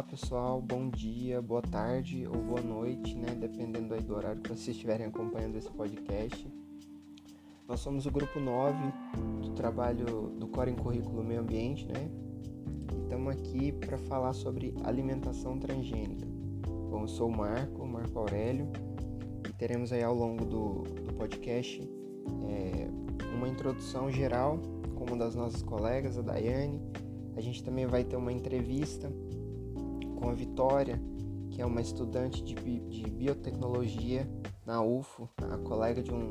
Olá pessoal, bom dia, boa tarde ou boa noite, né? Dependendo aí do horário que vocês estiverem acompanhando esse podcast. Nós somos o grupo 9 do trabalho do Core em Currículo Meio Ambiente, né? E estamos aqui para falar sobre alimentação transgênica. Bom, eu sou o Marco, Marco Aurélio, e teremos aí ao longo do, do podcast é, uma introdução geral com uma das nossas colegas, a Daiane. A gente também vai ter uma entrevista com a Vitória, que é uma estudante de, de biotecnologia na UFO, a colega de um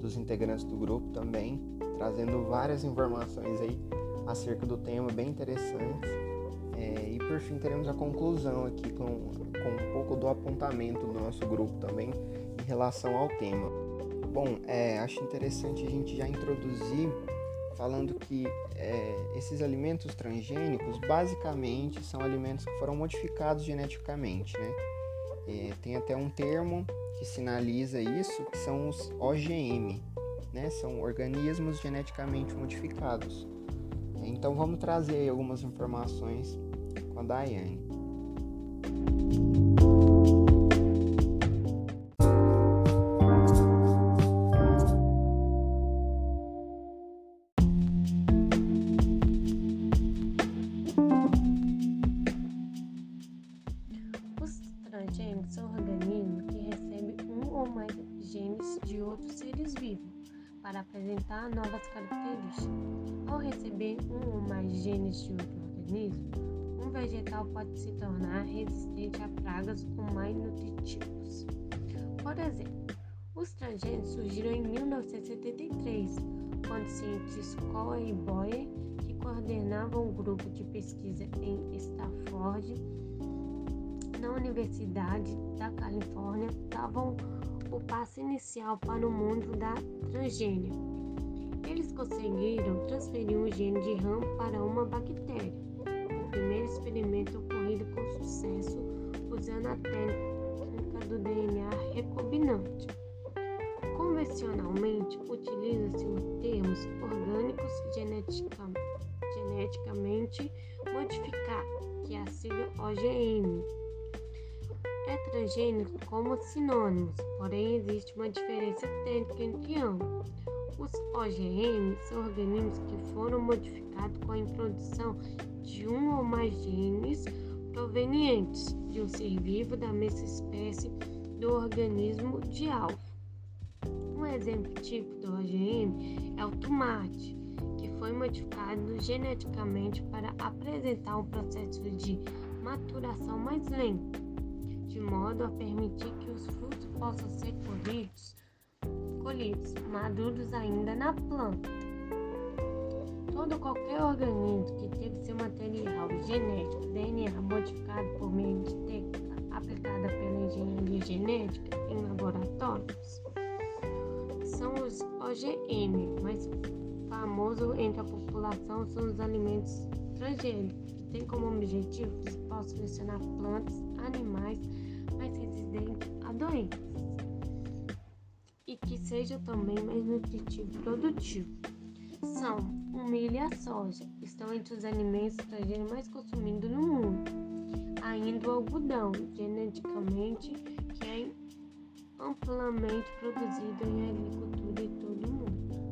dos integrantes do grupo também, trazendo várias informações aí acerca do tema bem interessantes. É, e por fim teremos a conclusão aqui com, com um pouco do apontamento do nosso grupo também em relação ao tema. Bom, é, acho interessante a gente já introduzir falando que é, esses alimentos transgênicos basicamente são alimentos que foram modificados geneticamente, né? É, tem até um termo que sinaliza isso, que são os OGM, né? São organismos geneticamente modificados. Então vamos trazer algumas informações com a Daiane. Para apresentar novas características. Ao receber um ou mais genes de outro organismo, um vegetal pode se tornar resistente a pragas ou mais nutritivos. Por exemplo, os transgênicos surgiram em 1973, quando cientistas Coe e Boyer, que coordenavam um grupo de pesquisa em Stanford, na Universidade da Califórnia, davam o passo inicial para o mundo da transgênia. Eles conseguiram transferir um gene de RAM para uma bactéria. O primeiro experimento ocorrido com sucesso usando a técnica do DNA recombinante. Convencionalmente, utiliza-se os termos orgânicos genetica, geneticamente modificados, que é a sigla OGM é transgênico como sinônimos, porém existe uma diferença técnica entre ambos. Os OGM são organismos que foram modificados com a introdução de um ou mais genes provenientes de um ser vivo da mesma espécie do organismo de alvo. Um exemplo típico do OGM é o tomate, que foi modificado geneticamente para apresentar um processo de maturação mais lento de modo a permitir que os frutos possam ser colhidos, colhidos maduros ainda na planta. Todo qualquer organismo que teve seu material genético, DNA, modificado por meio de técnica aplicada pela engenharia genética em laboratórios são os OGM, mais famoso entre a população são os alimentos transgênicos, que têm como objetivo que se selecionar plantas, animais mais resistente a doenças e que seja também mais nutritivo e produtivo. São o milho e a soja, estão entre os alimentos estrangeiros mais consumidos no mundo. Ainda o algodão, geneticamente, que é amplamente produzido em agricultura em todo o mundo.